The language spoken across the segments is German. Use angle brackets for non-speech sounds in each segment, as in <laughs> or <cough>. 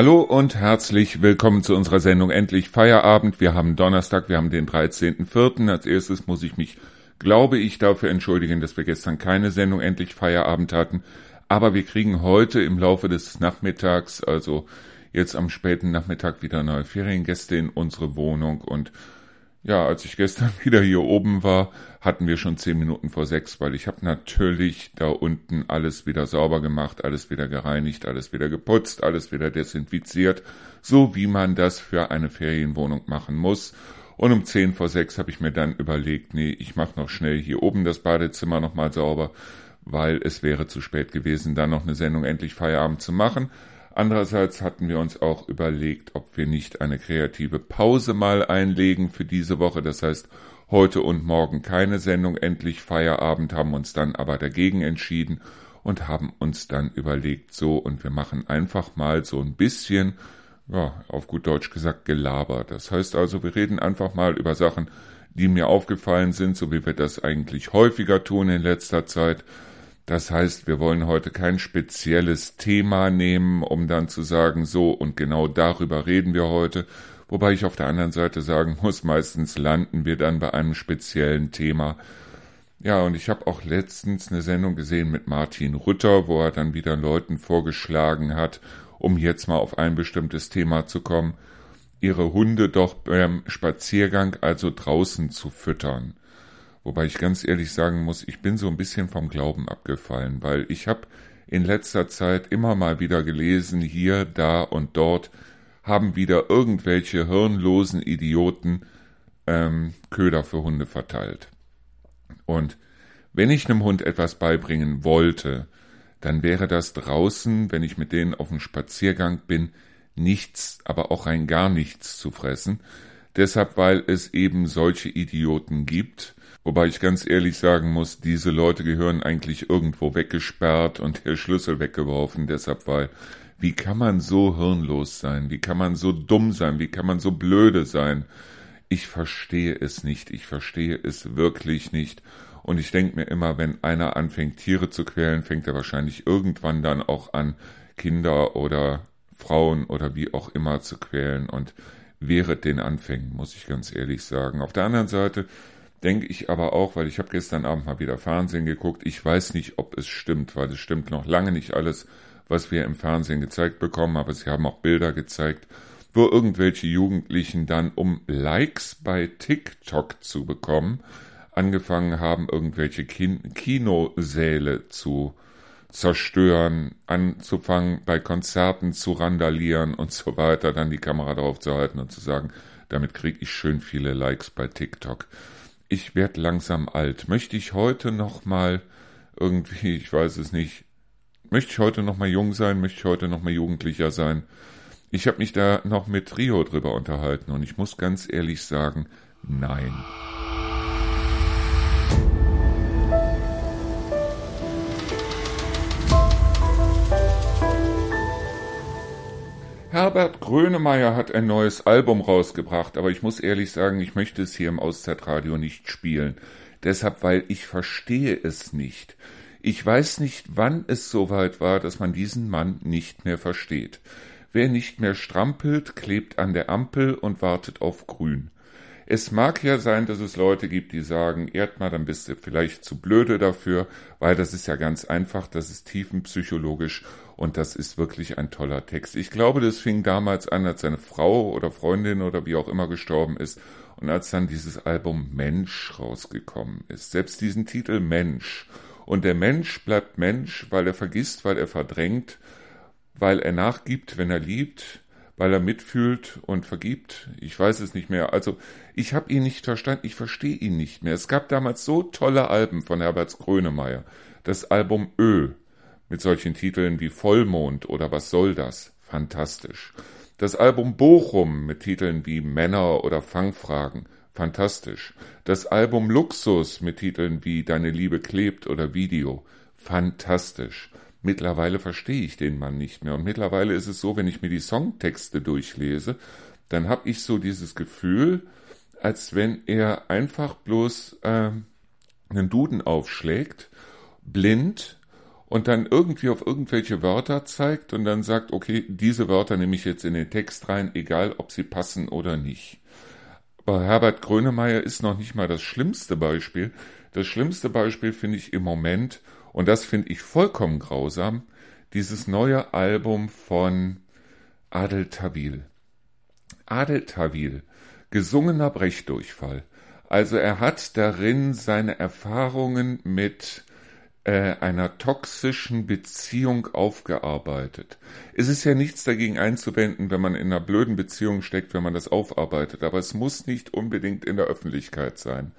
Hallo und herzlich willkommen zu unserer Sendung Endlich Feierabend. Wir haben Donnerstag, wir haben den 13.04. Als erstes muss ich mich, glaube ich, dafür entschuldigen, dass wir gestern keine Sendung Endlich Feierabend hatten. Aber wir kriegen heute im Laufe des Nachmittags, also jetzt am späten Nachmittag, wieder neue Feriengäste in unsere Wohnung und ja, als ich gestern <laughs> wieder hier oben war, hatten wir schon zehn Minuten vor sechs, weil ich habe natürlich da unten alles wieder sauber gemacht, alles wieder gereinigt, alles wieder geputzt, alles wieder desinfiziert, so wie man das für eine Ferienwohnung machen muss. Und um zehn vor sechs habe ich mir dann überlegt, nee, ich mache noch schnell hier oben das Badezimmer nochmal sauber, weil es wäre zu spät gewesen, dann noch eine Sendung endlich Feierabend zu machen. Andererseits hatten wir uns auch überlegt, ob wir nicht eine kreative Pause mal einlegen für diese Woche. Das heißt, heute und morgen keine Sendung, endlich Feierabend, haben uns dann aber dagegen entschieden und haben uns dann überlegt, so, und wir machen einfach mal so ein bisschen, ja, auf gut Deutsch gesagt, Gelaber. Das heißt also, wir reden einfach mal über Sachen, die mir aufgefallen sind, so wie wir das eigentlich häufiger tun in letzter Zeit. Das heißt, wir wollen heute kein spezielles Thema nehmen, um dann zu sagen, so und genau darüber reden wir heute. Wobei ich auf der anderen Seite sagen muss, meistens landen wir dann bei einem speziellen Thema. Ja, und ich habe auch letztens eine Sendung gesehen mit Martin Rütter, wo er dann wieder Leuten vorgeschlagen hat, um jetzt mal auf ein bestimmtes Thema zu kommen, ihre Hunde doch beim Spaziergang also draußen zu füttern. Wobei ich ganz ehrlich sagen muss, ich bin so ein bisschen vom Glauben abgefallen, weil ich habe in letzter Zeit immer mal wieder gelesen, hier, da und dort haben wieder irgendwelche hirnlosen Idioten ähm, Köder für Hunde verteilt. Und wenn ich einem Hund etwas beibringen wollte, dann wäre das draußen, wenn ich mit denen auf dem Spaziergang bin, nichts, aber auch rein gar nichts zu fressen. Deshalb, weil es eben solche Idioten gibt, Wobei ich ganz ehrlich sagen muss, diese Leute gehören eigentlich irgendwo weggesperrt und der Schlüssel weggeworfen. Deshalb, weil, wie kann man so hirnlos sein? Wie kann man so dumm sein? Wie kann man so blöde sein? Ich verstehe es nicht. Ich verstehe es wirklich nicht. Und ich denke mir immer, wenn einer anfängt, Tiere zu quälen, fängt er wahrscheinlich irgendwann dann auch an, Kinder oder Frauen oder wie auch immer zu quälen. Und während den Anfängen, muss ich ganz ehrlich sagen. Auf der anderen Seite denke ich aber auch, weil ich habe gestern Abend mal wieder Fernsehen geguckt, ich weiß nicht, ob es stimmt, weil es stimmt noch lange nicht alles, was wir im Fernsehen gezeigt bekommen, aber sie haben auch Bilder gezeigt, wo irgendwelche Jugendlichen dann, um Likes bei TikTok zu bekommen, angefangen haben, irgendwelche Kin Kinosäle zu zerstören, anzufangen, bei Konzerten zu randalieren und so weiter, dann die Kamera drauf zu halten und zu sagen, damit kriege ich schön viele Likes bei TikTok ich werde langsam alt. Möchte ich heute noch mal irgendwie, ich weiß es nicht, möchte ich heute noch mal jung sein, möchte ich heute noch mal jugendlicher sein? Ich habe mich da noch mit Rio drüber unterhalten und ich muss ganz ehrlich sagen, nein. Herbert Grönemeyer hat ein neues Album rausgebracht, aber ich muss ehrlich sagen, ich möchte es hier im Auszeitradio nicht spielen. Deshalb, weil ich verstehe es nicht. Ich weiß nicht, wann es soweit war, dass man diesen Mann nicht mehr versteht. Wer nicht mehr strampelt, klebt an der Ampel und wartet auf Grün. Es mag ja sein, dass es Leute gibt, die sagen, Erdmann, dann bist du vielleicht zu blöde dafür, weil das ist ja ganz einfach, das ist tiefenpsychologisch und das ist wirklich ein toller Text. Ich glaube, das fing damals an, als seine Frau oder Freundin oder wie auch immer gestorben ist und als dann dieses Album Mensch rausgekommen ist. Selbst diesen Titel Mensch. Und der Mensch bleibt Mensch, weil er vergisst, weil er verdrängt, weil er nachgibt, wenn er liebt, weil er mitfühlt und vergibt. Ich weiß es nicht mehr. Also ich habe ihn nicht verstanden, ich verstehe ihn nicht mehr. Es gab damals so tolle Alben von Herbert Grönemeyer. Das Album Ö mit solchen Titeln wie Vollmond oder Was soll das? Fantastisch. Das Album Bochum mit Titeln wie Männer oder Fangfragen. Fantastisch. Das Album Luxus mit Titeln wie Deine Liebe klebt oder Video. Fantastisch. Mittlerweile verstehe ich den Mann nicht mehr. Und mittlerweile ist es so, wenn ich mir die Songtexte durchlese, dann habe ich so dieses Gefühl, als wenn er einfach bloß äh, einen Duden aufschlägt, blind und dann irgendwie auf irgendwelche Wörter zeigt und dann sagt, okay, diese Wörter nehme ich jetzt in den Text rein, egal ob sie passen oder nicht. Aber Herbert Grönemeyer ist noch nicht mal das schlimmste Beispiel. Das schlimmste Beispiel finde ich im Moment, und das finde ich vollkommen grausam, dieses neue Album von Adel Tawil. Adel Tawil, gesungener Brechdurchfall. Also er hat darin seine Erfahrungen mit äh, einer toxischen Beziehung aufgearbeitet. Es ist ja nichts dagegen einzuwenden, wenn man in einer blöden Beziehung steckt, wenn man das aufarbeitet, aber es muss nicht unbedingt in der Öffentlichkeit sein.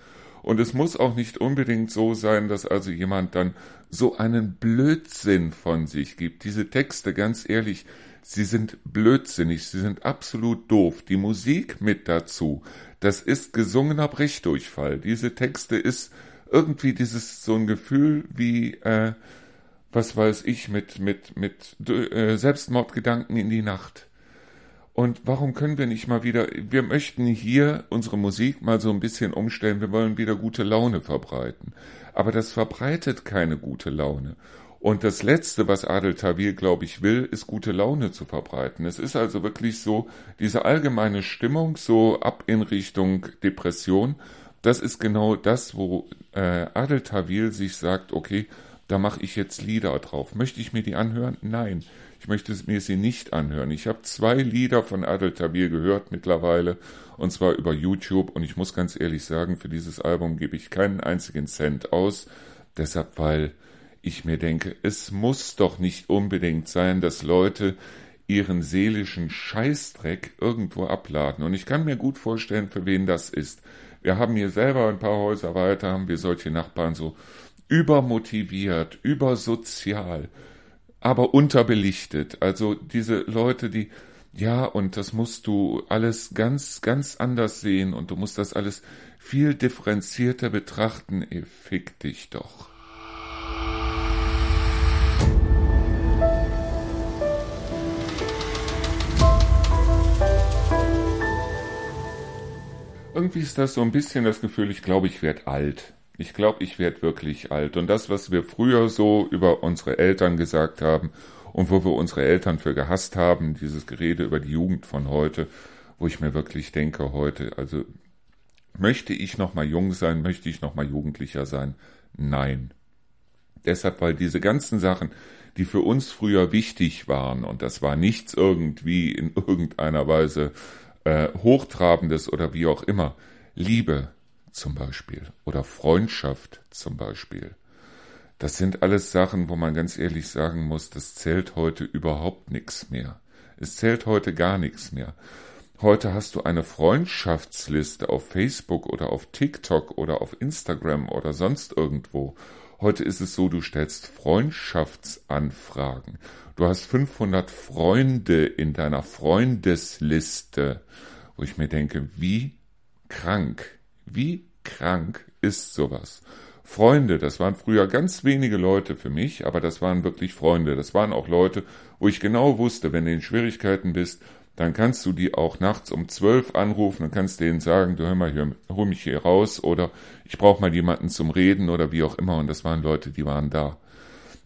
Und es muss auch nicht unbedingt so sein, dass also jemand dann so einen Blödsinn von sich gibt. Diese Texte, ganz ehrlich, sie sind blödsinnig, sie sind absolut doof. Die Musik mit dazu, das ist gesungener Brechdurchfall. Diese Texte ist irgendwie dieses so ein Gefühl wie, äh, was weiß ich, mit, mit, mit äh, Selbstmordgedanken in die Nacht. Und warum können wir nicht mal wieder, wir möchten hier unsere Musik mal so ein bisschen umstellen, wir wollen wieder gute Laune verbreiten. Aber das verbreitet keine gute Laune. Und das Letzte, was Adel Tawil, glaube ich, will, ist gute Laune zu verbreiten. Es ist also wirklich so, diese allgemeine Stimmung so ab in Richtung Depression, das ist genau das, wo äh, Adel Tawil sich sagt, okay, da mache ich jetzt Lieder drauf. Möchte ich mir die anhören? Nein. Ich möchte mir sie nicht anhören. Ich habe zwei Lieder von Adel Tawil gehört mittlerweile, und zwar über YouTube. Und ich muss ganz ehrlich sagen, für dieses Album gebe ich keinen einzigen Cent aus. Deshalb, weil ich mir denke, es muss doch nicht unbedingt sein, dass Leute ihren seelischen Scheißdreck irgendwo abladen. Und ich kann mir gut vorstellen, für wen das ist. Wir haben hier selber ein paar Häuser weiter, haben wir solche Nachbarn so übermotiviert, übersozial, aber unterbelichtet. Also diese Leute, die, ja, und das musst du alles ganz, ganz anders sehen und du musst das alles viel differenzierter betrachten. Ey, fick dich doch. Irgendwie ist das so ein bisschen das Gefühl, ich glaube, ich werde alt. Ich glaube, ich werde wirklich alt. Und das, was wir früher so über unsere Eltern gesagt haben und wo wir unsere Eltern für gehasst haben, dieses Gerede über die Jugend von heute, wo ich mir wirklich denke heute, also möchte ich noch mal jung sein, möchte ich noch mal jugendlicher sein? Nein. Deshalb, weil diese ganzen Sachen, die für uns früher wichtig waren, und das war nichts irgendwie in <laughs> irgendeiner Weise äh, Hochtrabendes oder wie auch immer, Liebe, zum Beispiel oder Freundschaft zum Beispiel. Das sind alles Sachen, wo man ganz ehrlich sagen muss, das zählt heute überhaupt nichts mehr. Es zählt heute gar nichts mehr. Heute hast du eine Freundschaftsliste auf Facebook oder auf TikTok oder auf Instagram oder sonst irgendwo. Heute ist es so, du stellst Freundschaftsanfragen. Du hast 500 Freunde in deiner Freundesliste, wo ich mir denke, wie krank wie krank ist sowas? Freunde, das waren früher ganz wenige Leute für mich, aber das waren wirklich Freunde. Das waren auch Leute, wo ich genau wusste, wenn du in Schwierigkeiten bist, dann kannst du die auch nachts um zwölf anrufen und kannst denen sagen, du hör mal hier, hol mich hier raus oder ich brauche mal jemanden zum Reden oder wie auch immer. Und das waren Leute, die waren da.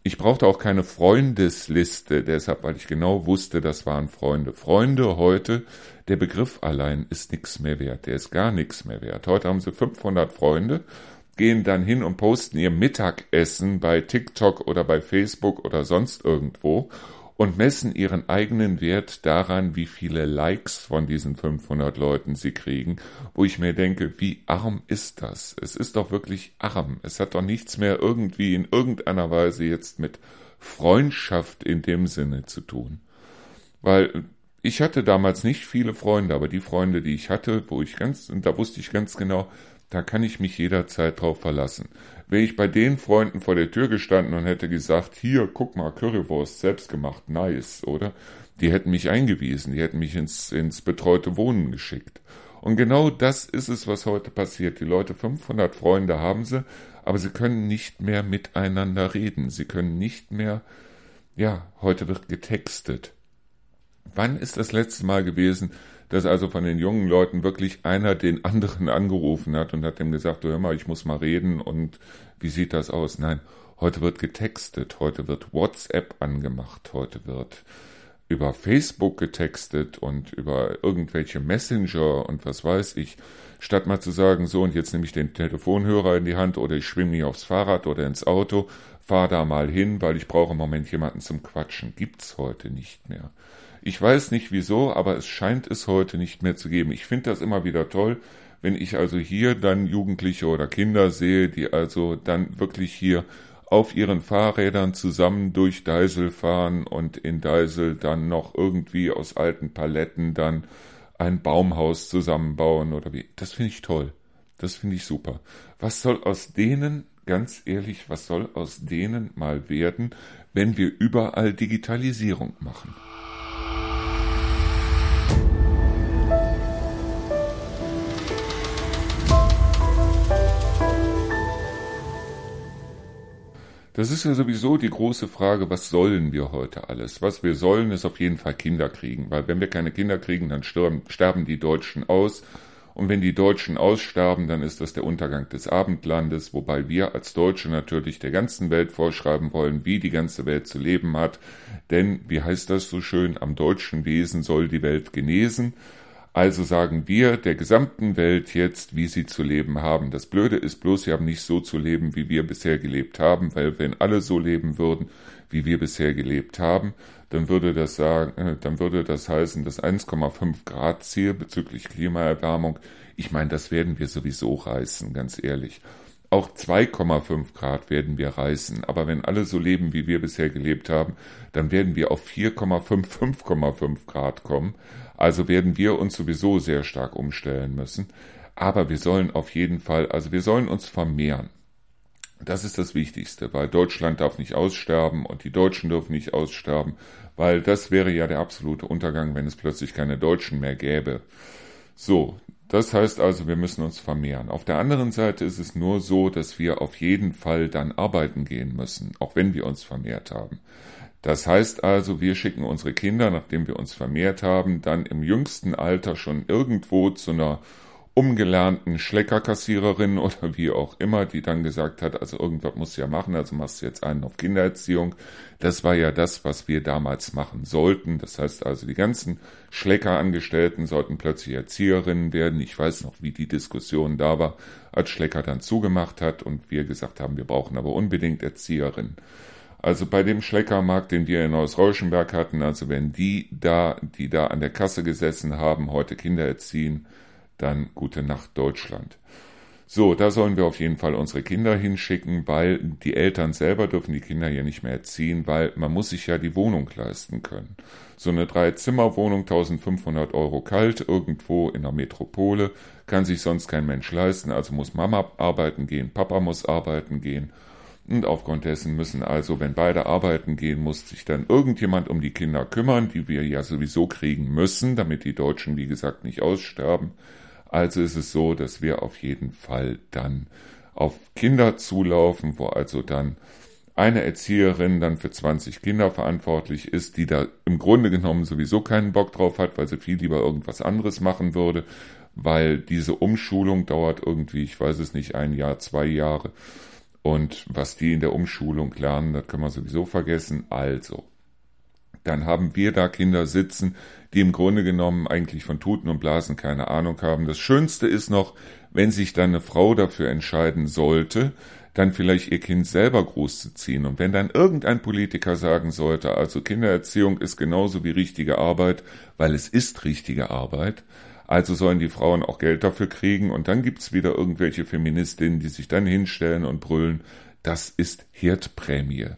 Ich brauchte auch keine Freundesliste, deshalb, weil ich genau wusste, das waren Freunde. Freunde heute, der Begriff allein ist nichts mehr wert, der ist gar nichts mehr wert. Heute haben sie 500 Freunde, gehen dann hin und posten ihr Mittagessen bei TikTok oder bei Facebook oder sonst irgendwo und messen ihren eigenen Wert daran, wie viele Likes von diesen 500 Leuten sie kriegen, wo ich mir denke, wie arm ist das? Es ist doch wirklich arm. Es hat doch nichts mehr irgendwie in irgendeiner Weise jetzt mit Freundschaft in dem Sinne zu tun. Weil ich hatte damals nicht viele Freunde, aber die Freunde, die ich hatte, wo ich ganz, und da wusste ich ganz genau, da kann ich mich jederzeit drauf verlassen. Wäre ich bei den Freunden vor der Tür gestanden und hätte gesagt, hier, guck mal, Currywurst, selbst gemacht, nice, oder? Die hätten mich eingewiesen, die hätten mich ins, ins betreute Wohnen geschickt. Und genau das ist es, was heute passiert. Die Leute, 500 Freunde haben sie, aber sie können nicht mehr miteinander reden. Sie können nicht mehr, ja, heute wird getextet. Wann ist das letzte Mal gewesen, dass also von den jungen Leuten wirklich einer den anderen angerufen hat und hat dem gesagt, du hör mal, ich muss mal reden und wie sieht das aus? Nein, heute wird getextet, heute wird WhatsApp angemacht, heute wird über Facebook getextet und über irgendwelche Messenger und was weiß ich, statt mal zu sagen, so und jetzt nehme ich den Telefonhörer in die Hand oder ich schwimme mich aufs Fahrrad oder ins Auto, fahr da mal hin, weil ich brauche im Moment jemanden zum Quatschen. Gibt's heute nicht mehr. Ich weiß nicht wieso, aber es scheint es heute nicht mehr zu geben. Ich finde das immer wieder toll, wenn ich also hier dann Jugendliche oder Kinder sehe, die also dann wirklich hier auf ihren Fahrrädern zusammen durch Deisel fahren und in Deisel dann noch irgendwie aus alten Paletten dann ein Baumhaus zusammenbauen oder wie. Das finde ich toll. Das finde ich super. Was soll aus denen, ganz ehrlich, was soll aus denen mal werden, wenn wir überall Digitalisierung machen? Das ist ja sowieso die große Frage, was sollen wir heute alles? Was wir sollen, ist auf jeden Fall Kinder kriegen, weil wenn wir keine Kinder kriegen, dann sterben, die Deutschen aus. Und wenn die Deutschen aussterben, dann ist das der Untergang des Abendlandes, wobei wir als Deutsche natürlich der ganzen Welt vorschreiben wollen, wie die ganze Welt zu leben hat. Denn, wie heißt das so schön, am deutschen Wesen soll die Welt genesen. Also sagen wir der gesamten Welt jetzt, wie sie zu leben haben. Das Blöde ist bloß, sie haben nicht so zu leben, wie wir bisher gelebt haben, weil wenn alle so leben würden, wie wir bisher gelebt haben, dann würde das sagen, äh, dann würde das heißen, das 1,5 Grad Ziel bezüglich Klimaerwärmung, ich meine, das werden wir sowieso reißen, ganz ehrlich. Auch 2,5 Grad werden wir reißen, aber wenn alle so leben, wie wir bisher gelebt haben, dann werden wir auf 4,5, 5,5 Grad kommen. Also werden wir uns sowieso sehr stark umstellen müssen. Aber wir sollen auf jeden Fall, also wir sollen uns vermehren. Das ist das Wichtigste, weil Deutschland darf nicht aussterben und die Deutschen dürfen nicht aussterben, weil das wäre ja der absolute Untergang, wenn es plötzlich keine Deutschen mehr gäbe. So, das heißt also, wir müssen uns vermehren. Auf der anderen Seite ist es nur so, dass wir auf jeden Fall dann arbeiten gehen müssen, auch wenn wir uns vermehrt haben. Das heißt also, wir schicken unsere Kinder, nachdem wir uns vermehrt haben, dann im jüngsten Alter schon irgendwo zu einer umgelernten Schleckerkassiererin <laughs> oder wie auch immer, die dann gesagt hat, also irgendwas musst du ja machen, also machst du jetzt einen auf Kindererziehung. Das war ja das, was wir damals machen sollten. Das heißt also, die ganzen Schleckerangestellten sollten plötzlich Erzieherinnen werden. Ich weiß noch, wie die Diskussion da war, als Schlecker dann zugemacht hat und wir gesagt haben, wir brauchen aber unbedingt Erzieherinnen. Also bei dem Schleckermarkt, den wir in Neuss-Rauschenberg hatten, also wenn die da, die da an der Kasse gesessen haben, heute Kinder erziehen, dann gute Nacht Deutschland. So, da sollen wir auf jeden Fall unsere Kinder hinschicken, weil die Eltern selber dürfen die Kinder ja nicht mehr erziehen, weil man muss sich ja die Wohnung leisten können. So eine Drei-Zimmer-Wohnung, 1500 Euro kalt, irgendwo in der Metropole, kann sich sonst kein Mensch leisten, also muss Mama arbeiten gehen, Papa muss arbeiten gehen und aufgrund dessen müssen also, wenn beide arbeiten gehen, muss sich dann irgendjemand um die Kinder kümmern, die wir ja sowieso kriegen müssen, damit die Deutschen, wie gesagt, nicht aussterben. Also ist es so, dass wir auf jeden Fall dann auf Kinder zulaufen, wo also dann eine Erzieherin dann für 20 Kinder verantwortlich ist, die da im Grunde genommen sowieso keinen Bock drauf hat, weil sie viel lieber irgendwas anderes machen würde, weil diese Umschulung dauert irgendwie, ich weiß es nicht, ein Jahr, zwei Jahre. Und was die in der Umschulung lernen, das können wir sowieso vergessen. Also, dann haben wir da Kinder sitzen, die im Grunde genommen eigentlich von Tuten und Blasen keine Ahnung haben. Das Schönste ist noch, wenn sich dann eine Frau dafür entscheiden sollte, dann vielleicht ihr Kind selber großzuziehen. Und wenn dann irgendein Politiker sagen sollte, also Kindererziehung ist genauso wie richtige Arbeit, weil es ist richtige Arbeit, also sollen die Frauen auch Geld dafür kriegen und dann gibt's wieder irgendwelche Feministinnen, die sich dann hinstellen und brüllen, das ist Herdprämie.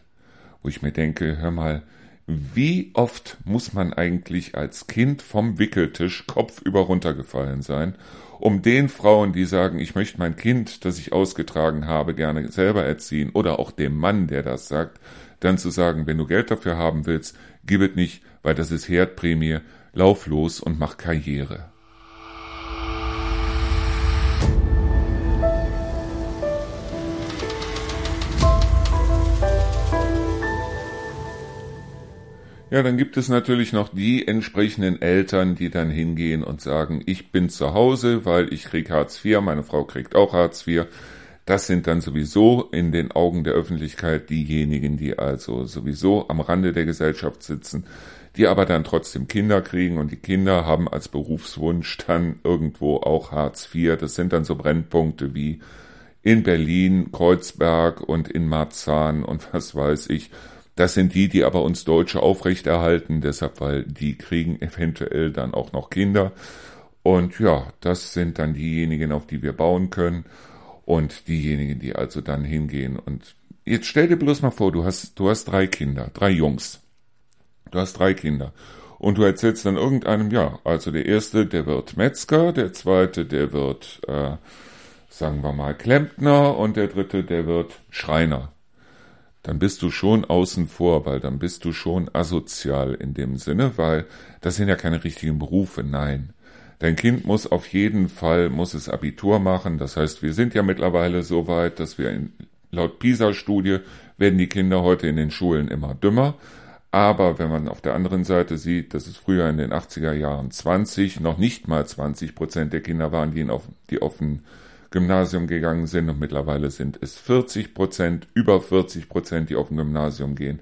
Wo ich mir denke, hör mal, wie oft muss man eigentlich als Kind vom Wickeltisch kopfüber runtergefallen sein, um den Frauen, die sagen, ich möchte mein Kind, das ich ausgetragen habe, gerne selber erziehen, oder auch dem Mann, der das sagt, dann zu sagen, wenn du Geld dafür haben willst, gib es nicht, weil das ist Herdprämie, lauf los und mach Karriere. Ja, dann gibt es natürlich noch die entsprechenden Eltern, die dann hingehen und sagen, ich bin zu Hause, weil ich krieg Hartz IV, meine Frau kriegt auch Hartz IV. Das sind dann sowieso in den Augen der Öffentlichkeit diejenigen, die also sowieso am Rande der Gesellschaft sitzen, die aber dann trotzdem Kinder kriegen und die Kinder haben als Berufswunsch dann irgendwo auch Hartz IV. Das sind dann so Brennpunkte wie in Berlin, Kreuzberg und in Marzahn und was weiß ich. Das sind die, die aber uns Deutsche aufrechterhalten, deshalb, weil die kriegen eventuell dann auch noch Kinder. Und ja, das sind dann diejenigen, auf die wir bauen können. Und diejenigen, die also dann hingehen. Und jetzt stell dir bloß mal vor, du hast, du hast drei Kinder, drei Jungs. Du hast drei Kinder. Und du erzählst dann irgendeinem, ja, also der erste, der wird Metzger, der zweite, der wird, äh, sagen wir mal, Klempner und der dritte, der wird Schreiner dann bist du schon außen vor, weil dann bist du schon asozial in dem Sinne, weil das sind ja keine richtigen Berufe, nein. Dein Kind muss auf jeden Fall, muss es Abitur machen, das heißt, wir sind ja mittlerweile so weit, dass wir in, laut PISA-Studie werden die Kinder heute in den Schulen immer dümmer, aber wenn man auf der anderen Seite sieht, dass es früher in den 80er Jahren 20, noch nicht mal 20 Prozent der Kinder waren, die, auf, die offen Gymnasium gegangen sind und mittlerweile sind es 40 Prozent, über 40 Prozent, die auf ein Gymnasium gehen,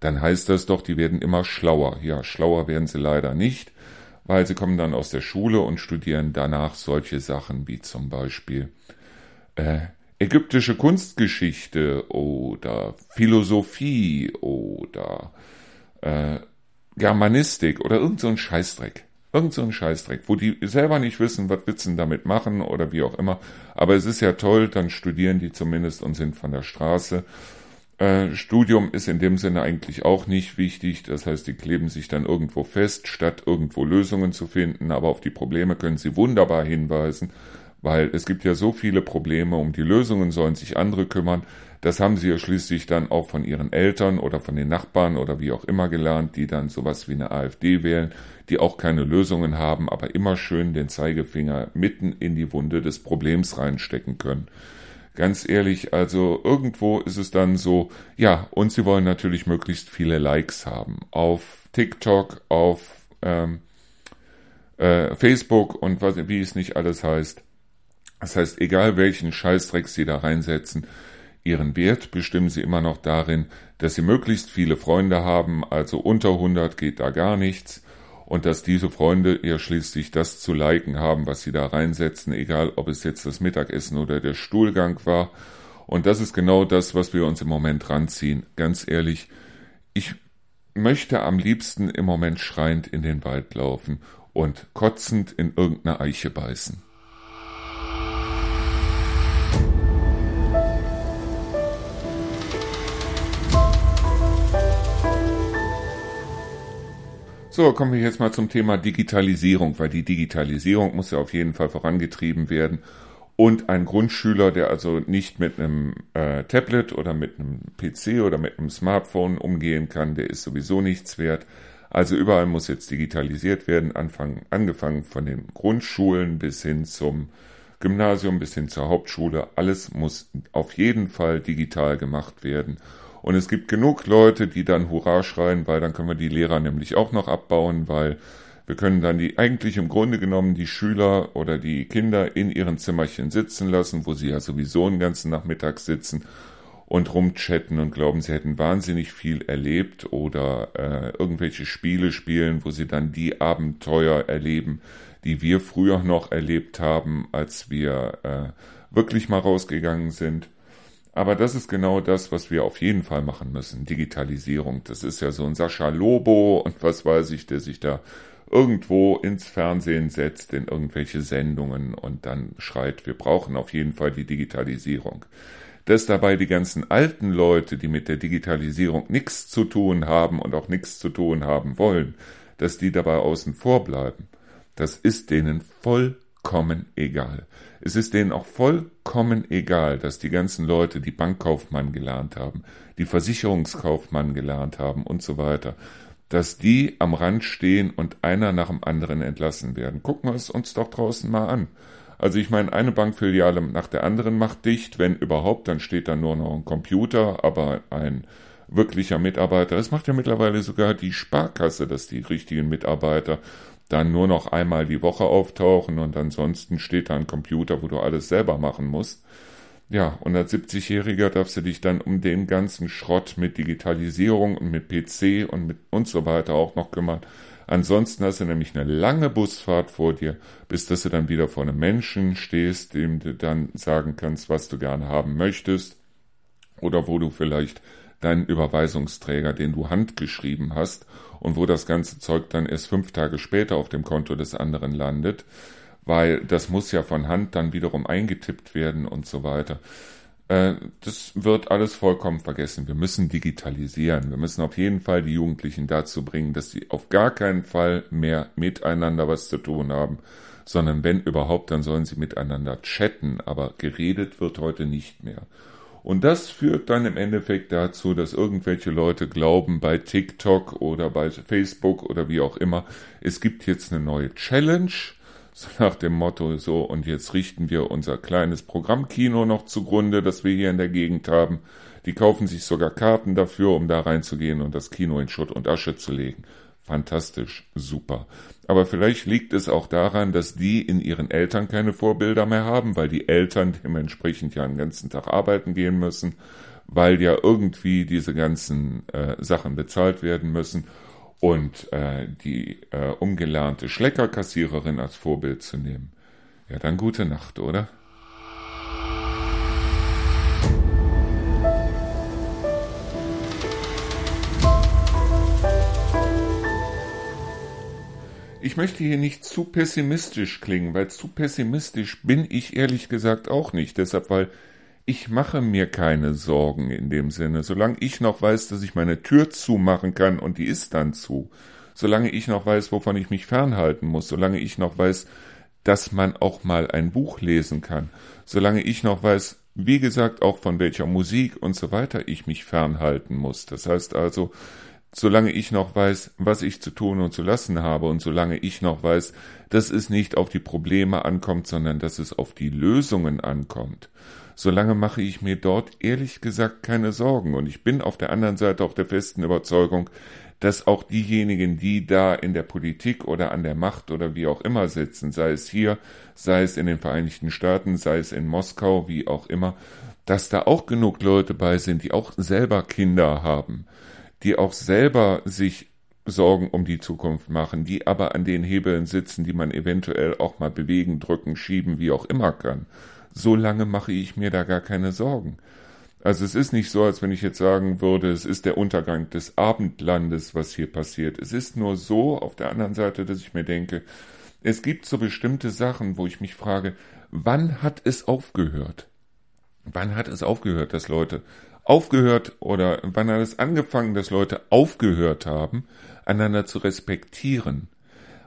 dann heißt das doch, die werden immer schlauer. Ja, schlauer werden sie leider nicht, weil sie kommen dann aus der Schule und studieren danach solche Sachen wie zum Beispiel äh, ägyptische Kunstgeschichte oder Philosophie oder äh, Germanistik oder irgend so ein Scheißdreck. Irgend so ein Scheißdreck, wo die selber nicht wissen, was Witzen damit machen oder wie auch immer. Aber es ist ja toll, dann studieren die zumindest und sind von der Straße. Äh, Studium ist in dem Sinne eigentlich auch nicht wichtig. Das heißt, die kleben sich dann irgendwo fest, statt irgendwo Lösungen zu finden. Aber auf die Probleme können sie wunderbar hinweisen, weil es gibt ja so viele Probleme. Um die Lösungen sollen sich andere kümmern. Das haben sie ja schließlich dann auch von ihren Eltern oder von den Nachbarn oder wie auch immer gelernt, die dann sowas wie eine AfD wählen, die auch keine Lösungen haben, aber immer schön den Zeigefinger mitten in die Wunde des Problems reinstecken können. Ganz ehrlich, also irgendwo ist es dann so, ja, und sie wollen natürlich möglichst viele Likes haben. Auf TikTok, auf ähm, äh, Facebook und was, wie es nicht alles heißt. Das heißt, egal welchen Scheißdreck sie da reinsetzen, Ihren Wert bestimmen sie immer noch darin, dass sie möglichst viele Freunde haben, also unter 100 geht da gar nichts, und dass diese Freunde ja schließlich das zu liken haben, was sie da reinsetzen, egal ob es jetzt das Mittagessen oder der Stuhlgang war. Und das ist genau das, was wir uns im Moment ranziehen. Ganz ehrlich, ich möchte am liebsten im Moment schreiend in den Wald laufen und kotzend in irgendeine Eiche beißen. So, kommen wir jetzt mal zum Thema Digitalisierung, weil die Digitalisierung muss ja auf jeden Fall vorangetrieben werden. Und ein Grundschüler, der also nicht mit einem äh, Tablet oder mit einem PC oder mit einem Smartphone umgehen kann, der ist sowieso nichts wert. Also überall muss jetzt digitalisiert werden, anfangen, angefangen von den Grundschulen bis hin zum Gymnasium, bis hin zur Hauptschule. Alles muss auf jeden Fall digital gemacht werden. Und es gibt genug Leute, die dann Hurra schreien, weil dann können wir die Lehrer nämlich auch noch abbauen, weil wir können dann die eigentlich im Grunde genommen die Schüler oder die Kinder in ihren Zimmerchen sitzen lassen, wo sie ja sowieso den ganzen Nachmittag sitzen und rumchatten und glauben, sie hätten wahnsinnig viel erlebt oder äh, irgendwelche Spiele spielen, wo sie dann die Abenteuer erleben, die wir früher noch erlebt haben, als wir äh, wirklich mal rausgegangen sind. Aber das ist genau das, was wir auf jeden Fall machen müssen. Digitalisierung. Das ist ja so ein Sascha Lobo und was weiß ich, der sich da irgendwo ins Fernsehen setzt, in irgendwelche Sendungen und dann schreit, wir brauchen auf jeden Fall die Digitalisierung. Dass dabei die ganzen alten Leute, die mit der Digitalisierung nichts zu tun haben und auch nichts zu tun haben wollen, dass die dabei außen vor bleiben, das ist denen vollkommen egal. Es ist denen auch vollkommen egal, dass die ganzen Leute, die Bankkaufmann gelernt haben, die Versicherungskaufmann gelernt haben und so weiter, dass die am Rand stehen und einer nach dem anderen entlassen werden. Gucken wir es uns doch draußen mal an. Also ich meine, eine Bankfiliale nach der anderen macht dicht, wenn überhaupt, dann steht da nur noch ein Computer, aber ein wirklicher Mitarbeiter. Das macht ja mittlerweile sogar die Sparkasse, dass die richtigen Mitarbeiter dann nur noch einmal die Woche auftauchen und ansonsten steht da ein Computer, wo du alles selber machen musst. Ja, und als 70-Jähriger darfst du dich dann um den ganzen Schrott mit Digitalisierung und mit PC und mit und so weiter auch noch kümmern. Ansonsten hast du nämlich eine lange Busfahrt vor dir, bis dass du dann wieder vor einem Menschen stehst, dem du dann sagen kannst, was du gerne haben möchtest. Oder wo du vielleicht deinen Überweisungsträger, den du handgeschrieben hast, und wo das ganze Zeug dann erst fünf Tage später auf dem Konto des anderen landet, weil das muss ja von Hand dann wiederum eingetippt werden und so weiter. Äh, das wird alles vollkommen vergessen. Wir müssen digitalisieren. Wir müssen auf jeden Fall die Jugendlichen dazu bringen, dass sie auf gar keinen Fall mehr miteinander was zu tun haben, sondern wenn überhaupt, dann sollen sie miteinander chatten, aber geredet wird heute nicht mehr. Und das führt dann im Endeffekt dazu, dass irgendwelche Leute glauben, bei TikTok oder bei Facebook oder wie auch immer, es gibt jetzt eine neue Challenge, <laughs> so nach dem Motto, so, und jetzt richten wir unser kleines Programmkino noch zugrunde, das wir hier in der Gegend haben. Die kaufen sich sogar Karten dafür, um da reinzugehen und das Kino in Schutt und Asche zu legen. Fantastisch, super. Aber vielleicht liegt es auch daran, dass die in ihren Eltern keine Vorbilder mehr haben, weil die Eltern dementsprechend ja den ganzen Tag arbeiten gehen müssen, weil ja irgendwie diese ganzen äh, Sachen bezahlt werden müssen und äh, die äh, umgelernte Schleckerkassiererin als Vorbild zu nehmen. Ja, dann gute Nacht, oder? Ich möchte hier nicht zu pessimistisch klingen, weil zu pessimistisch bin ich ehrlich gesagt auch nicht. Deshalb, weil ich mache mir keine Sorgen in dem Sinne. Solange ich noch weiß, dass ich meine Tür zumachen kann und die ist dann zu. Solange ich noch weiß, wovon ich mich fernhalten muss. Solange ich noch weiß, dass man auch mal ein Buch lesen kann. Solange ich noch weiß, wie gesagt, auch von welcher Musik und so weiter ich mich fernhalten muss. Das heißt also, solange ich noch weiß, was ich zu tun und zu lassen habe und solange ich noch weiß, dass es nicht auf die Probleme ankommt, sondern dass es auf die Lösungen ankommt, solange mache ich mir dort ehrlich gesagt keine Sorgen. Und ich bin auf der anderen Seite auch der festen Überzeugung, dass auch diejenigen, die da in der Politik oder an der Macht oder wie auch immer sitzen, sei es hier, sei es in den Vereinigten Staaten, sei es in Moskau, wie auch immer, dass da auch genug Leute bei sind, die auch selber Kinder haben, die auch selber sich Sorgen um die Zukunft machen, die aber an den Hebeln sitzen, die man eventuell auch mal bewegen, drücken, schieben, wie auch immer kann. So lange mache ich mir da gar keine Sorgen. Also es ist nicht so, als wenn ich jetzt sagen würde, es ist der Untergang des Abendlandes, was hier passiert. Es ist nur so auf der anderen Seite, dass ich mir denke, es gibt so bestimmte Sachen, wo ich mich frage, wann hat es aufgehört? Wann hat es aufgehört, dass Leute aufgehört oder wann hat es angefangen, dass Leute aufgehört haben, einander zu respektieren?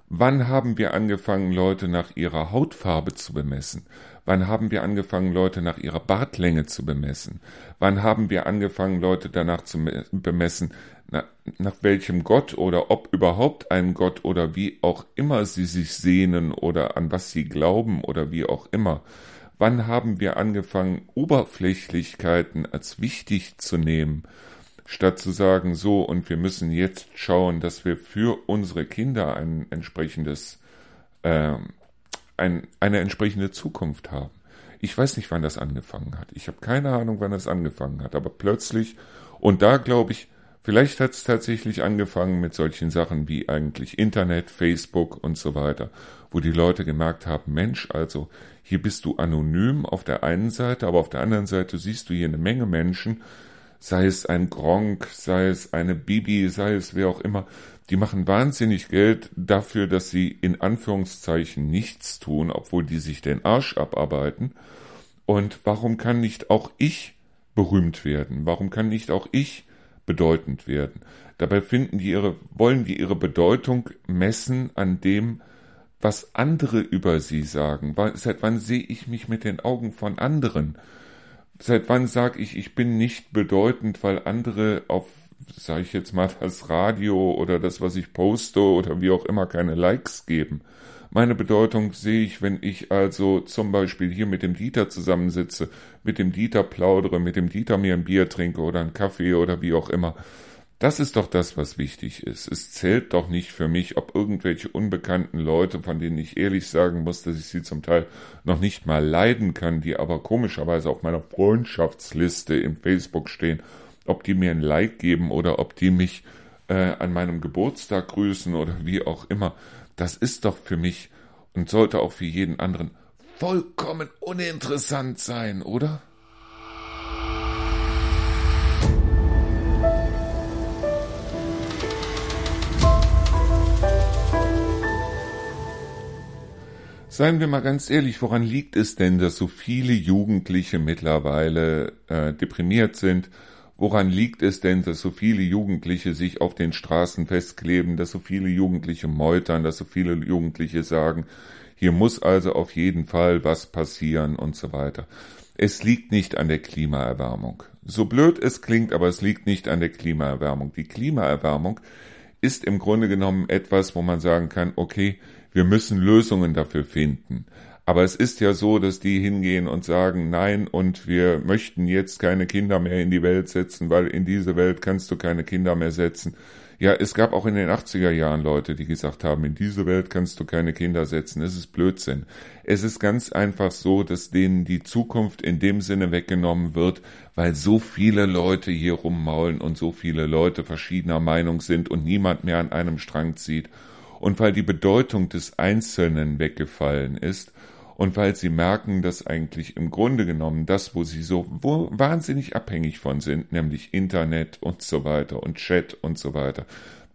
Wann haben wir angefangen, Leute nach ihrer Hautfarbe zu bemessen? Wann haben wir angefangen, Leute nach ihrer Bartlänge zu bemessen? Wann haben wir angefangen, Leute danach zu bemessen, nach, nach welchem Gott oder ob überhaupt ein Gott oder wie auch immer sie sich sehnen oder an was sie glauben oder wie auch immer? Wann haben wir angefangen, Oberflächlichkeiten als wichtig zu nehmen, statt zu sagen, so, und wir müssen jetzt schauen, dass wir für unsere Kinder ein entsprechendes, äh, ein, eine entsprechende Zukunft haben. Ich weiß nicht, wann das angefangen hat. Ich habe keine Ahnung, wann das angefangen hat, aber plötzlich, und da glaube ich, Vielleicht hat es tatsächlich angefangen mit solchen Sachen wie eigentlich Internet, Facebook und so weiter, wo die Leute gemerkt haben, Mensch, also hier bist du anonym auf der einen Seite, aber auf der anderen Seite siehst du hier eine Menge Menschen, sei es ein Gronk, sei es eine Bibi, sei es wer auch immer, die machen wahnsinnig Geld dafür, dass sie in Anführungszeichen nichts tun, obwohl die sich den Arsch abarbeiten. Und warum kann nicht auch ich berühmt werden? Warum kann nicht auch ich bedeutend werden. Dabei finden die ihre, wollen die ihre Bedeutung messen an dem, was andere über sie sagen. Seit wann sehe ich mich mit den Augen von anderen? Seit wann sage ich, ich bin nicht bedeutend, weil andere auf, sage ich jetzt mal, das Radio oder das, was ich poste oder wie auch immer keine Likes geben? Meine Bedeutung sehe ich, wenn ich also zum Beispiel hier mit dem Dieter zusammensitze, mit dem Dieter plaudere, mit dem Dieter mir ein Bier trinke oder einen Kaffee oder wie auch immer. Das ist doch das, was wichtig ist. Es zählt doch nicht für mich, ob irgendwelche unbekannten Leute, von denen ich ehrlich sagen muss, dass ich sie zum Teil noch nicht mal leiden kann, die aber komischerweise auf meiner Freundschaftsliste im Facebook stehen, ob die mir ein Like geben oder ob die mich äh, an meinem Geburtstag grüßen oder wie auch immer. Das ist doch für mich und sollte auch für jeden anderen vollkommen uninteressant sein, oder? Seien wir mal ganz ehrlich, woran liegt es denn, dass so viele Jugendliche mittlerweile äh, deprimiert sind Woran liegt es denn, dass so viele Jugendliche sich auf den Straßen festkleben, dass so viele Jugendliche meutern, dass so viele Jugendliche sagen, hier muss also auf jeden Fall was passieren und so weiter. Es liegt nicht an der Klimaerwärmung. So blöd es klingt, aber es liegt nicht an der Klimaerwärmung. Die Klimaerwärmung ist im Grunde genommen etwas, wo man sagen kann, okay, wir müssen Lösungen dafür finden. Aber es ist ja so, dass die hingehen und sagen, nein, und wir möchten jetzt keine Kinder mehr in die Welt setzen, weil in diese Welt kannst du keine Kinder mehr setzen. Ja, es gab auch in den 80er Jahren Leute, die gesagt haben, in diese Welt kannst du keine Kinder setzen. Es ist Blödsinn. Es ist ganz einfach so, dass denen die Zukunft in dem Sinne weggenommen wird, weil so viele Leute hier rummaulen und so viele Leute verschiedener Meinung sind und niemand mehr an einem Strang zieht. Und weil die Bedeutung des Einzelnen weggefallen ist und weil sie merken, dass eigentlich im Grunde genommen das, wo sie so wahnsinnig abhängig von sind, nämlich Internet und so weiter und Chat und so weiter,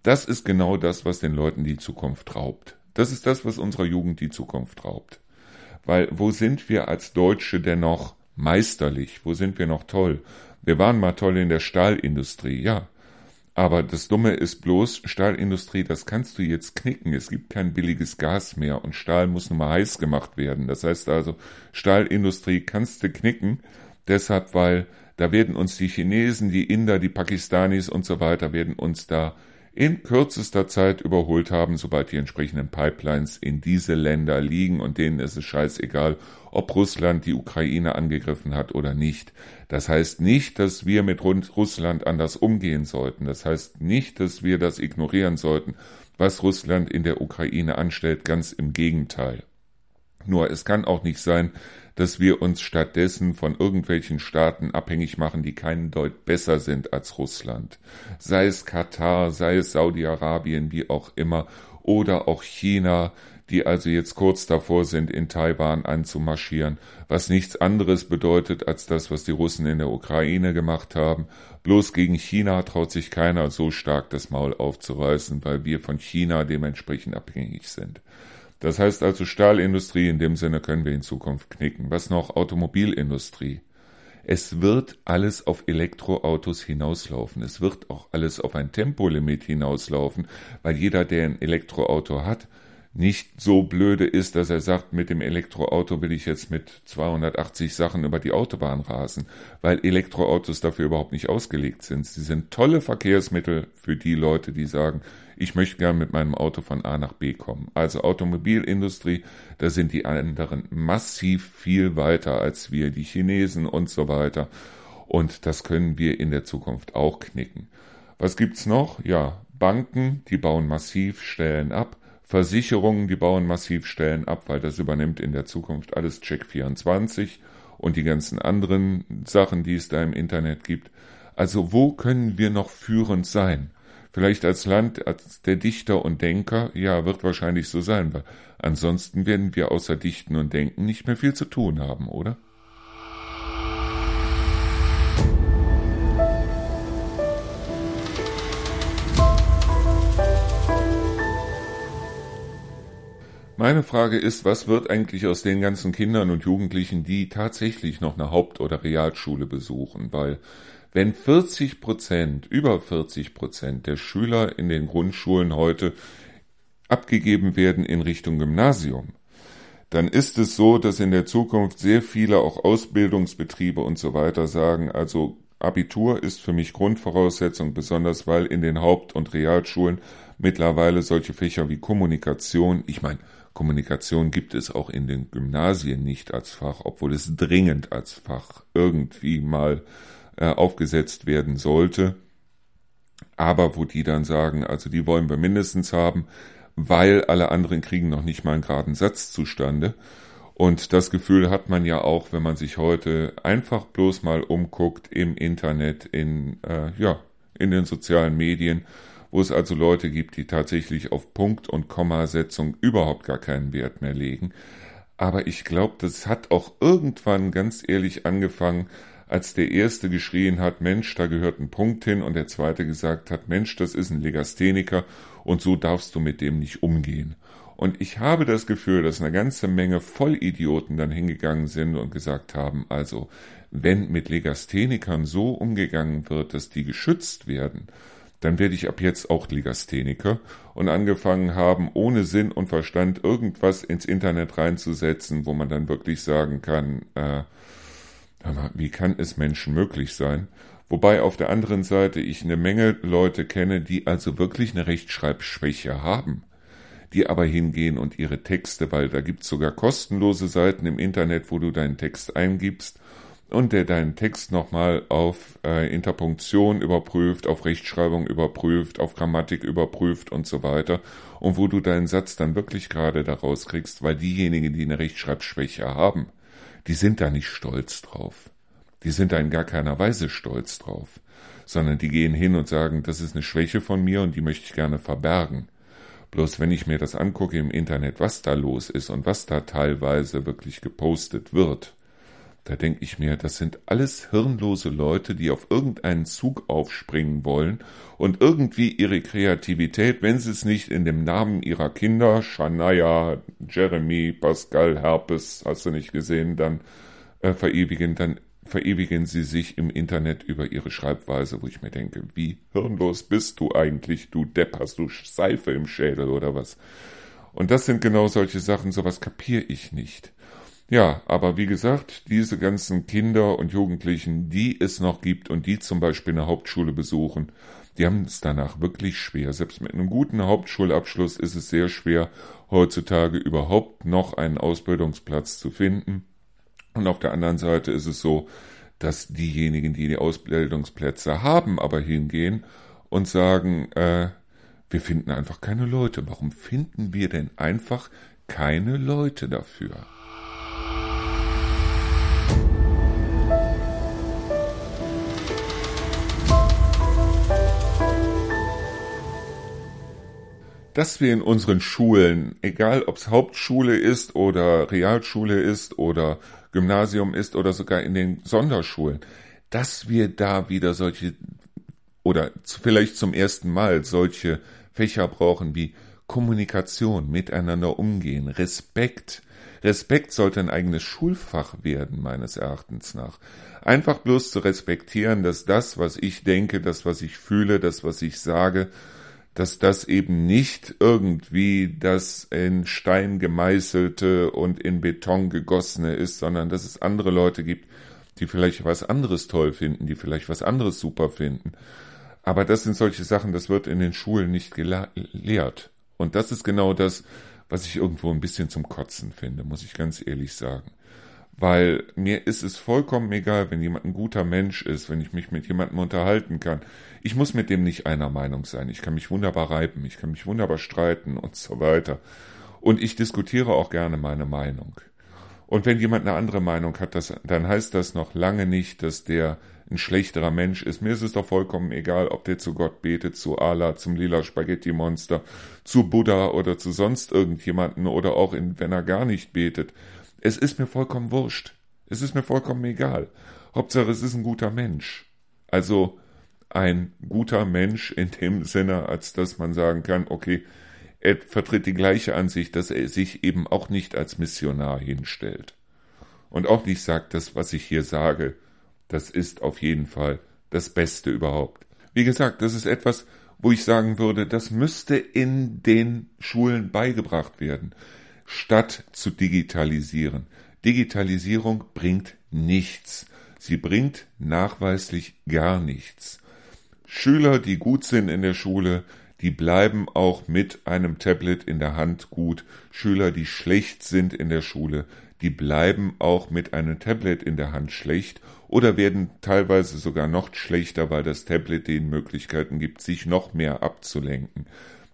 das ist genau das, was den Leuten die Zukunft raubt. Das ist das, was unserer Jugend die Zukunft raubt. Weil wo sind wir als Deutsche denn noch meisterlich? Wo sind wir noch toll? Wir waren mal toll in der Stahlindustrie, ja. Aber das Dumme ist bloß, Stahlindustrie, das kannst du jetzt knicken. Es gibt kein billiges Gas mehr und Stahl muss nun mal heiß gemacht werden. Das heißt also, Stahlindustrie kannst du knicken, deshalb, weil da werden uns die Chinesen, die Inder, die Pakistanis und so weiter, werden uns da in kürzester Zeit überholt haben, sobald die entsprechenden Pipelines in diese Länder liegen und denen ist es scheißegal, ob Russland die Ukraine angegriffen hat oder nicht. Das heißt nicht, dass wir mit Russland anders umgehen sollten. Das heißt nicht, dass wir das ignorieren sollten, was Russland in der Ukraine anstellt. Ganz im Gegenteil. Nur es kann auch nicht sein, dass wir uns stattdessen von irgendwelchen Staaten abhängig machen, die keinen Deut besser sind als Russland. Sei es Katar, sei es Saudi-Arabien, wie auch immer, oder auch China, die also jetzt kurz davor sind, in Taiwan anzumarschieren, was nichts anderes bedeutet als das, was die Russen in der Ukraine gemacht haben. Bloß gegen China traut sich keiner so stark das Maul aufzureißen, weil wir von China dementsprechend abhängig sind. Das heißt also Stahlindustrie, in dem Sinne können wir in Zukunft knicken. Was noch? Automobilindustrie. Es wird alles auf Elektroautos hinauslaufen. Es wird auch alles auf ein Tempolimit hinauslaufen, weil jeder, der ein Elektroauto hat, nicht so blöde ist, dass er sagt, mit dem Elektroauto will ich jetzt mit 280 Sachen über die Autobahn rasen, weil Elektroautos dafür überhaupt nicht ausgelegt sind. Sie sind tolle Verkehrsmittel für die Leute, die sagen, ich möchte gern mit meinem Auto von A nach B kommen. Also Automobilindustrie, da sind die anderen massiv viel weiter als wir, die Chinesen und so weiter. Und das können wir in der Zukunft auch knicken. Was gibt's noch? Ja, Banken, die bauen massiv Stellen ab. Versicherungen, die bauen massiv Stellen ab, weil das übernimmt in der Zukunft alles Check24 und die ganzen anderen Sachen, die es da im Internet gibt. Also wo können wir noch führend sein? Vielleicht als Land, als der Dichter und Denker, ja, wird wahrscheinlich so sein, weil ansonsten werden wir außer Dichten und Denken nicht mehr viel zu tun haben, oder? Meine Frage ist, was wird eigentlich aus den ganzen Kindern und Jugendlichen, die tatsächlich noch eine Haupt- oder Realschule besuchen? Weil wenn 40 Prozent, über 40 Prozent der Schüler in den Grundschulen heute abgegeben werden in Richtung Gymnasium, dann ist es so, dass in der Zukunft sehr viele auch Ausbildungsbetriebe und so weiter sagen, also Abitur ist für mich Grundvoraussetzung, besonders weil in den Haupt- und Realschulen mittlerweile solche Fächer wie Kommunikation, ich meine, Kommunikation gibt es auch in den Gymnasien nicht als Fach, obwohl es dringend als Fach irgendwie mal äh, aufgesetzt werden sollte. Aber wo die dann sagen, also die wollen wir mindestens haben, weil alle anderen kriegen noch nicht mal einen geraden Satz zustande. Und das Gefühl hat man ja auch, wenn man sich heute einfach bloß mal umguckt im Internet, in, äh, ja, in den sozialen Medien wo es also Leute gibt, die tatsächlich auf Punkt- und Kommasetzung überhaupt gar keinen Wert mehr legen. Aber ich glaube, das hat auch irgendwann ganz ehrlich angefangen, als der erste geschrien hat, Mensch, da gehört ein Punkt hin, und der zweite gesagt hat, Mensch, das ist ein Legastheniker, und so darfst du mit dem nicht umgehen. Und ich habe das Gefühl, dass eine ganze Menge Vollidioten dann hingegangen sind und gesagt haben, also, wenn mit Legasthenikern so umgegangen wird, dass die geschützt werden, dann werde ich ab jetzt auch Legastheniker und angefangen haben, ohne Sinn und Verstand irgendwas ins Internet reinzusetzen, wo man dann wirklich sagen kann, äh, wie kann es Menschen möglich sein? Wobei auf der anderen Seite ich eine Menge Leute kenne, die also wirklich eine Rechtschreibschwäche haben, die aber hingehen und ihre Texte, weil da gibt's sogar kostenlose Seiten im Internet, wo du deinen Text eingibst und der deinen Text nochmal auf äh, Interpunktion überprüft, auf Rechtschreibung überprüft, auf Grammatik überprüft und so weiter und wo du deinen Satz dann wirklich gerade daraus kriegst, weil diejenigen, die eine Rechtschreibschwäche haben, die sind da nicht stolz drauf. Die sind da in gar keiner Weise stolz drauf, sondern die gehen hin und sagen, das ist eine Schwäche von mir und die möchte ich gerne verbergen. Bloß wenn ich mir das angucke im Internet, was da los ist und was da teilweise wirklich gepostet wird, da denke ich mir, das sind alles hirnlose Leute, die auf irgendeinen Zug aufspringen wollen und irgendwie ihre Kreativität, wenn sie es nicht in dem Namen ihrer Kinder, Shania, Jeremy, Pascal, Herpes, hast du nicht gesehen, dann äh, verewigen, dann verewigen sie sich im Internet über ihre Schreibweise, wo ich mir denke, wie hirnlos bist du eigentlich, du Depp, hast du Seife im Schädel oder was? Und das sind genau solche Sachen, sowas kapiere ich nicht. Ja, aber wie gesagt, diese ganzen Kinder und Jugendlichen, die es noch gibt und die zum Beispiel eine Hauptschule besuchen, die haben es danach wirklich schwer. Selbst mit einem guten Hauptschulabschluss ist es sehr schwer, heutzutage überhaupt noch einen Ausbildungsplatz zu finden. Und auf der anderen Seite ist es so, dass diejenigen, die die Ausbildungsplätze haben, aber hingehen und sagen, äh, wir finden einfach keine Leute. Warum finden wir denn einfach keine Leute dafür? Dass wir in unseren Schulen, egal ob es Hauptschule ist oder Realschule ist oder Gymnasium ist oder sogar in den Sonderschulen, dass wir da wieder solche oder vielleicht zum ersten Mal solche Fächer brauchen wie Kommunikation, miteinander umgehen, Respekt. Respekt sollte ein eigenes Schulfach werden, meines Erachtens nach. Einfach bloß zu respektieren, dass das, was ich denke, das, was ich fühle, das, was ich sage, dass das eben nicht irgendwie das in Stein gemeißelte und in Beton gegossene ist, sondern dass es andere Leute gibt, die vielleicht was anderes toll finden, die vielleicht was anderes super finden. Aber das sind solche Sachen, das wird in den Schulen nicht gelehrt. Und das ist genau das, was ich irgendwo ein bisschen zum Kotzen finde, muss ich ganz ehrlich sagen weil mir ist es vollkommen egal, wenn jemand ein guter Mensch ist, wenn ich mich mit jemandem unterhalten kann. Ich muss mit dem nicht einer Meinung sein. Ich kann mich wunderbar reiben, ich kann mich wunderbar streiten und so weiter. Und ich diskutiere auch gerne meine Meinung. Und wenn jemand eine andere Meinung hat, das, dann heißt das noch lange nicht, dass der ein schlechterer Mensch ist. Mir ist es doch vollkommen egal, ob der zu Gott betet, zu Allah, zum lila Spaghetti-Monster, zu Buddha oder zu sonst irgendjemanden oder auch in, wenn er gar nicht betet. Es ist mir vollkommen wurscht. Es ist mir vollkommen egal. Hauptsache, es ist ein guter Mensch. Also ein guter Mensch in dem Sinne, als dass man sagen kann, okay, er vertritt die gleiche Ansicht, dass er sich eben auch nicht als Missionar hinstellt. Und auch nicht sagt, das, was ich hier sage, das ist auf jeden Fall das Beste überhaupt. Wie gesagt, das ist etwas, wo ich sagen würde, das müsste in den Schulen beigebracht werden statt zu digitalisieren. Digitalisierung bringt nichts. Sie bringt nachweislich gar nichts. Schüler, die gut sind in der Schule, die bleiben auch mit einem Tablet in der Hand gut. Schüler, die schlecht sind in der Schule, die bleiben auch mit einem Tablet in der Hand schlecht oder werden teilweise sogar noch schlechter, weil das Tablet denen Möglichkeiten gibt, sich noch mehr abzulenken.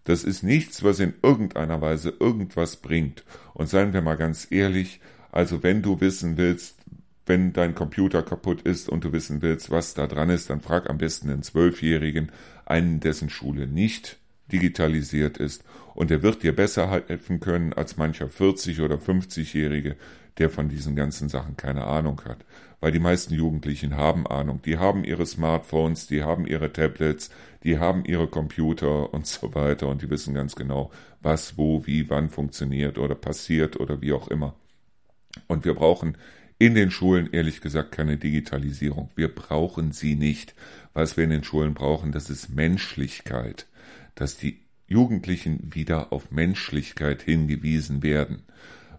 Das ist nichts, was in irgendeiner Weise irgendwas bringt. Und seien wir mal ganz ehrlich, also wenn du wissen willst, wenn dein Computer kaputt ist und du wissen willst, was da dran ist, dann frag am besten den Zwölfjährigen, einen, dessen Schule nicht digitalisiert ist, und er wird dir besser helfen können als mancher 40- oder 50-Jährige, der von diesen ganzen Sachen keine Ahnung hat. Weil die meisten Jugendlichen haben Ahnung. Die haben ihre Smartphones, die haben ihre Tablets, die haben ihre Computer <laughs> und so weiter und die wissen ganz genau, was, wo, wie, wann funktioniert oder passiert oder wie auch immer. Und wir brauchen in den Schulen ehrlich gesagt keine Digitalisierung. Wir brauchen sie nicht. Was wir in den Schulen brauchen, das ist Menschlichkeit. Dass die Jugendlichen wieder auf Menschlichkeit hingewiesen werden.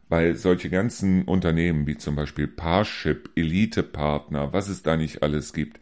Weil solche ganzen Unternehmen wie zum Beispiel Parship, Elite-Partner, was es da nicht alles gibt,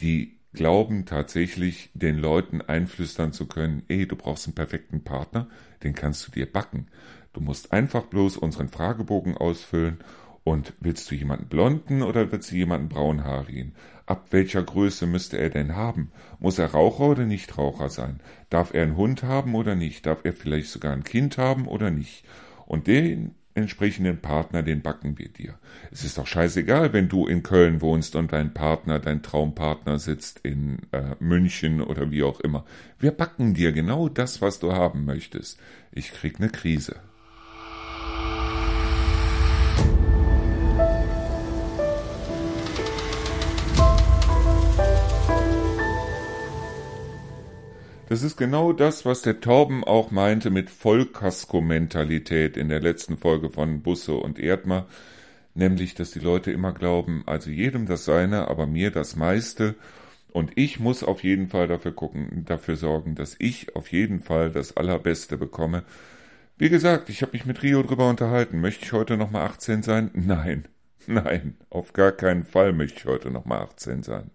die glauben tatsächlich, den Leuten einflüstern zu können, ey, du brauchst einen perfekten Partner, den kannst du dir backen. Du musst einfach bloß unseren Fragebogen ausfüllen und willst du jemanden blonden oder willst du jemanden braunhaarigen? Ab welcher Größe müsste er denn haben? Muss er Raucher oder Nichtraucher sein? Darf er einen Hund haben oder nicht? Darf er vielleicht sogar ein Kind haben oder nicht? Und den entsprechenden Partner, den backen wir dir. Es ist doch scheißegal, wenn du in Köln wohnst und dein Partner, dein Traumpartner sitzt in äh, München oder wie auch immer. Wir backen dir genau das, was du haben möchtest. Ich krieg ne Krise. Das ist genau das, was der Torben auch meinte mit Vollkasko-Mentalität in der letzten Folge von Busse und Erdmer, nämlich, dass die Leute immer glauben, also jedem das seine, aber mir das meiste, und ich muss auf jeden Fall dafür gucken, dafür sorgen, dass ich auf jeden Fall das Allerbeste bekomme. Wie gesagt, ich habe mich mit Rio drüber unterhalten. Möchte ich heute nochmal 18 sein? Nein, <laughs> nein, auf gar keinen Fall möchte ich heute nochmal 18 sein.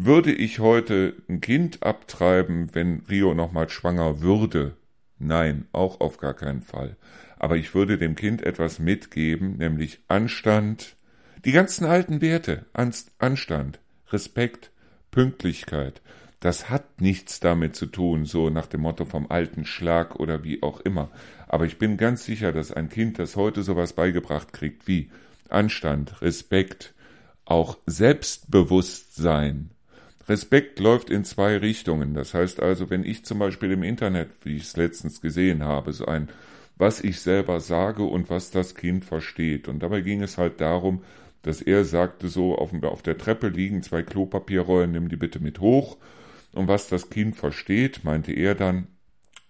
Würde ich heute ein Kind abtreiben, wenn Rio nochmal schwanger würde? Nein, auch auf gar keinen Fall. Aber ich würde dem Kind etwas mitgeben, nämlich Anstand, die ganzen alten Werte, Anstand, Respekt, Pünktlichkeit. Das hat nichts damit zu tun, so nach dem Motto vom alten Schlag oder wie auch immer. Aber ich bin ganz sicher, dass ein Kind, das heute sowas beigebracht kriegt wie Anstand, Respekt, auch Selbstbewusstsein, Respekt läuft in zwei Richtungen. Das heißt also, wenn ich zum Beispiel im Internet, wie ich es letztens gesehen habe, so ein, was ich selber sage und was das Kind versteht. Und dabei ging es halt darum, dass er sagte so, auf, auf der Treppe liegen zwei Klopapierrollen, nimm die bitte mit hoch. Und was das Kind versteht, meinte er dann,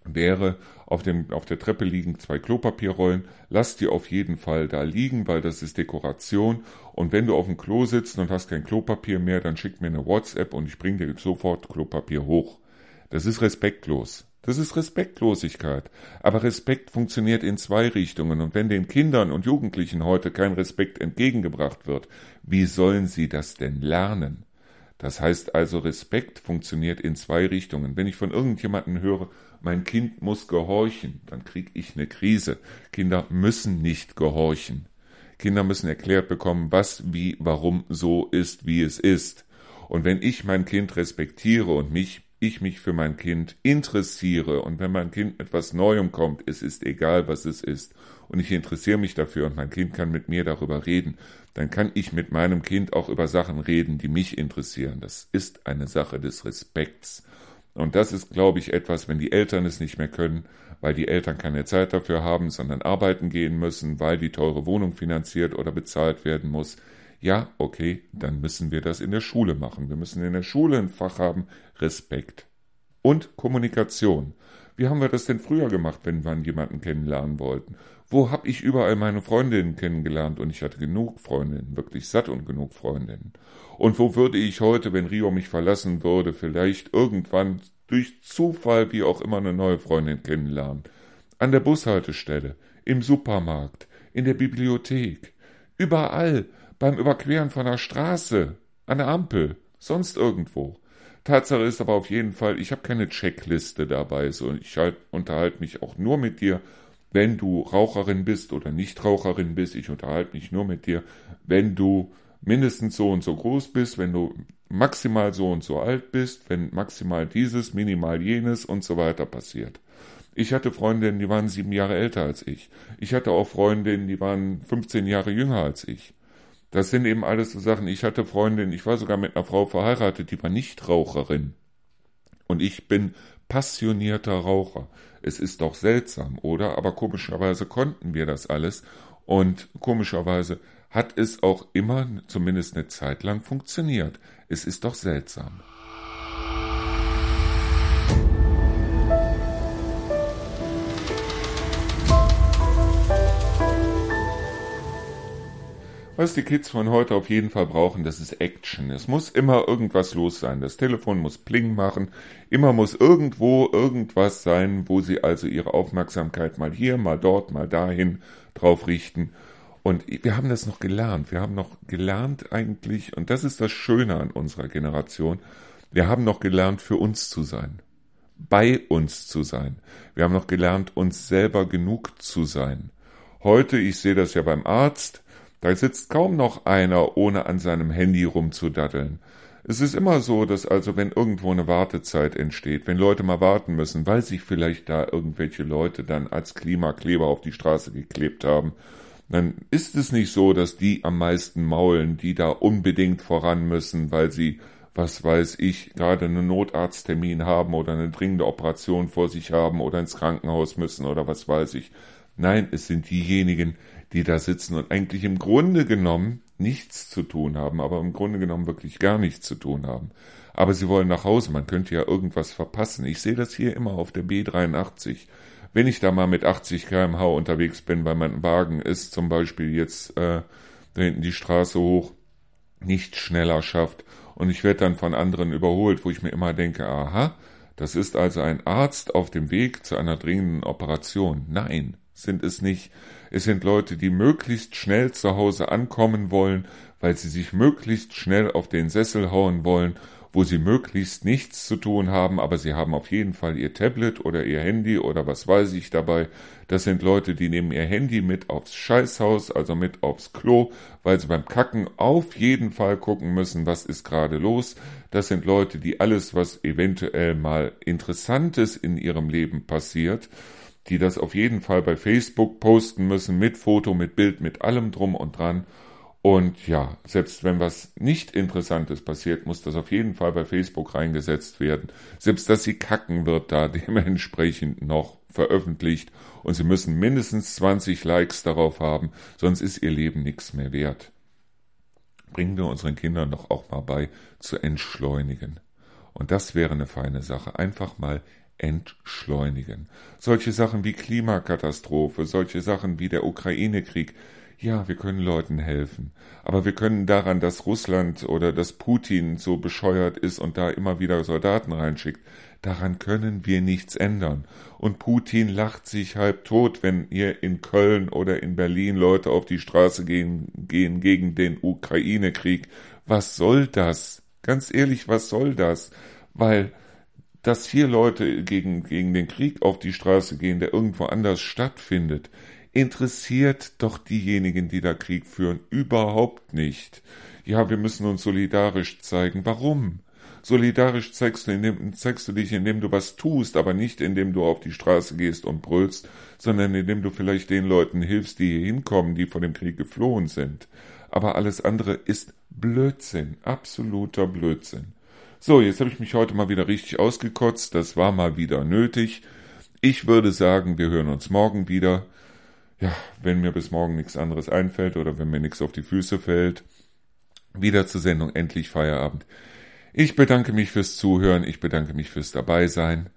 wäre, auf, dem, auf der Treppe liegen zwei Klopapierrollen, lass die auf jeden Fall da liegen, weil das ist Dekoration. Und wenn du auf dem Klo sitzt und hast kein Klopapier mehr, dann schick mir eine WhatsApp und ich bring dir sofort Klopapier hoch. Das ist respektlos. Das ist Respektlosigkeit. Aber Respekt funktioniert in zwei Richtungen. Und wenn den Kindern und Jugendlichen heute kein Respekt entgegengebracht wird, wie sollen sie das denn lernen? Das heißt also, Respekt funktioniert in zwei Richtungen. Wenn ich von irgendjemandem höre, mein Kind muss gehorchen, dann krieg ich eine Krise. Kinder müssen nicht gehorchen. Kinder müssen erklärt bekommen, was, wie, warum so ist, wie es ist. Und wenn ich mein Kind respektiere und mich, ich mich für mein Kind interessiere und wenn mein Kind mit etwas Neuem kommt, es ist egal, was es ist, und ich interessiere mich dafür und mein Kind kann mit mir darüber reden, dann kann ich mit meinem Kind auch über Sachen reden, die mich interessieren. Das ist eine Sache des Respekts. Und das ist, glaube ich, etwas, wenn die Eltern es nicht mehr können, weil die Eltern keine Zeit dafür haben, sondern arbeiten gehen müssen, weil die teure Wohnung finanziert oder bezahlt werden muss. Ja, okay, dann müssen wir das in der Schule machen. Wir müssen in der Schule ein Fach haben, Respekt und Kommunikation. Wie haben wir das denn früher gemacht, wenn wir jemanden kennenlernen wollten? Wo hab ich überall meine Freundinnen kennengelernt und ich hatte genug Freundinnen, wirklich satt und genug Freundinnen. Und wo würde ich heute, wenn Rio mich verlassen würde, vielleicht irgendwann durch Zufall wie auch immer eine neue Freundin kennenlernen? An der Bushaltestelle, im Supermarkt, in der Bibliothek, überall, beim Überqueren von der Straße, an der Ampel, sonst irgendwo. Tatsache ist aber auf jeden Fall, ich habe keine Checkliste dabei. So, ich halt, unterhalte mich auch nur mit dir, wenn du Raucherin bist oder nicht Raucherin bist. Ich unterhalte mich nur mit dir, wenn du mindestens so und so groß bist, wenn du maximal so und so alt bist, wenn maximal dieses, minimal jenes und so weiter passiert. Ich hatte Freundinnen, die waren sieben Jahre älter als ich. Ich hatte auch Freundinnen, die waren 15 Jahre jünger als ich. Das sind eben alles so Sachen. Ich hatte Freundinnen, ich war sogar mit einer Frau verheiratet, die war nicht Raucherin. Und ich bin passionierter Raucher. Es ist doch seltsam, oder? Aber komischerweise konnten wir das alles. Und komischerweise hat es auch immer, zumindest eine Zeit lang, funktioniert. Es ist doch seltsam. Was die Kids von heute auf jeden Fall brauchen, das ist Action. Es muss immer irgendwas los sein. Das Telefon muss Pling machen. Immer muss irgendwo irgendwas sein, wo sie also ihre Aufmerksamkeit mal hier, mal dort, mal dahin drauf richten. Und wir haben das noch gelernt. Wir haben noch gelernt eigentlich, und das ist das Schöne an unserer Generation, wir haben noch gelernt, für uns zu sein. Bei uns zu sein. Wir haben noch gelernt, uns selber genug zu sein. Heute, ich sehe das ja beim Arzt, da sitzt kaum noch einer, ohne an seinem Handy rumzudaddeln. Es ist immer so, dass also wenn irgendwo eine Wartezeit entsteht, wenn Leute mal warten müssen, weil sich vielleicht da irgendwelche Leute dann als Klimakleber auf die Straße geklebt haben, dann ist es nicht so, dass die am meisten maulen, die da unbedingt voran müssen, weil sie, was weiß ich, gerade einen Notarzttermin haben oder eine dringende Operation vor sich haben oder ins Krankenhaus müssen oder was weiß ich. Nein, es sind diejenigen, die da sitzen und eigentlich im Grunde genommen nichts zu tun haben, aber im Grunde genommen wirklich gar nichts zu tun haben. Aber sie wollen nach Hause, man könnte ja irgendwas verpassen. Ich sehe das hier immer auf der B83. Wenn ich da mal mit 80 kmh unterwegs bin, weil mein Wagen ist zum Beispiel jetzt äh, da hinten die Straße hoch nicht schneller schafft und ich werde dann von anderen überholt, wo ich mir immer denke, aha, das ist also ein Arzt auf dem Weg zu einer dringenden Operation. Nein, sind es nicht. Es sind Leute, die möglichst schnell zu Hause ankommen wollen, weil sie sich möglichst schnell auf den Sessel hauen wollen, wo sie möglichst nichts zu tun haben, aber sie haben auf jeden Fall ihr Tablet oder ihr Handy oder was weiß ich dabei. Das sind Leute, die nehmen ihr Handy mit aufs Scheißhaus, also mit aufs Klo, weil sie beim Kacken auf jeden Fall gucken müssen, was ist gerade los. Das sind Leute, die alles, was eventuell mal Interessantes in ihrem Leben passiert, die das auf jeden Fall bei Facebook posten müssen, mit Foto, mit Bild, mit allem drum und dran. Und ja, selbst wenn was nicht Interessantes passiert, muss das auf jeden Fall bei Facebook reingesetzt werden. Selbst dass sie kacken wird da <laughs> dementsprechend noch veröffentlicht und sie müssen mindestens 20 Likes darauf haben, sonst ist ihr Leben nichts mehr wert. Bringen wir unseren Kindern doch auch mal bei, zu entschleunigen. Und das wäre eine feine Sache. Einfach mal entschleunigen. Solche Sachen wie Klimakatastrophe, solche Sachen wie der Ukraine-Krieg, ja, wir können Leuten helfen. Aber wir können daran, dass Russland oder dass Putin so bescheuert ist und da immer wieder Soldaten reinschickt, daran können wir nichts ändern. Und Putin lacht sich halb tot, wenn hier in Köln oder in Berlin Leute auf die Straße gehen, gehen gegen den Ukraine-Krieg. Was soll das? Ganz ehrlich, was soll das? Weil dass hier Leute gegen, gegen den Krieg auf die Straße gehen, der irgendwo anders stattfindet, interessiert doch diejenigen, die da Krieg führen, überhaupt nicht. Ja, wir müssen uns solidarisch zeigen. Warum? Solidarisch zeigst du, indem, zeigst du dich, indem du was tust, aber nicht indem du auf die Straße gehst und brüllst, sondern indem du vielleicht den Leuten hilfst, die hier hinkommen, die vor dem Krieg geflohen sind. Aber alles andere ist Blödsinn, absoluter Blödsinn. So, jetzt habe ich mich heute mal wieder richtig ausgekotzt. Das war mal wieder nötig. Ich würde sagen, wir hören uns morgen wieder. Ja, wenn mir bis morgen nichts anderes einfällt oder wenn mir nichts auf die Füße fällt. Wieder zur Sendung Endlich Feierabend. Ich bedanke mich fürs Zuhören, ich bedanke mich fürs Dabeisein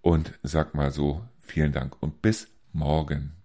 und sag mal so, vielen Dank und bis morgen.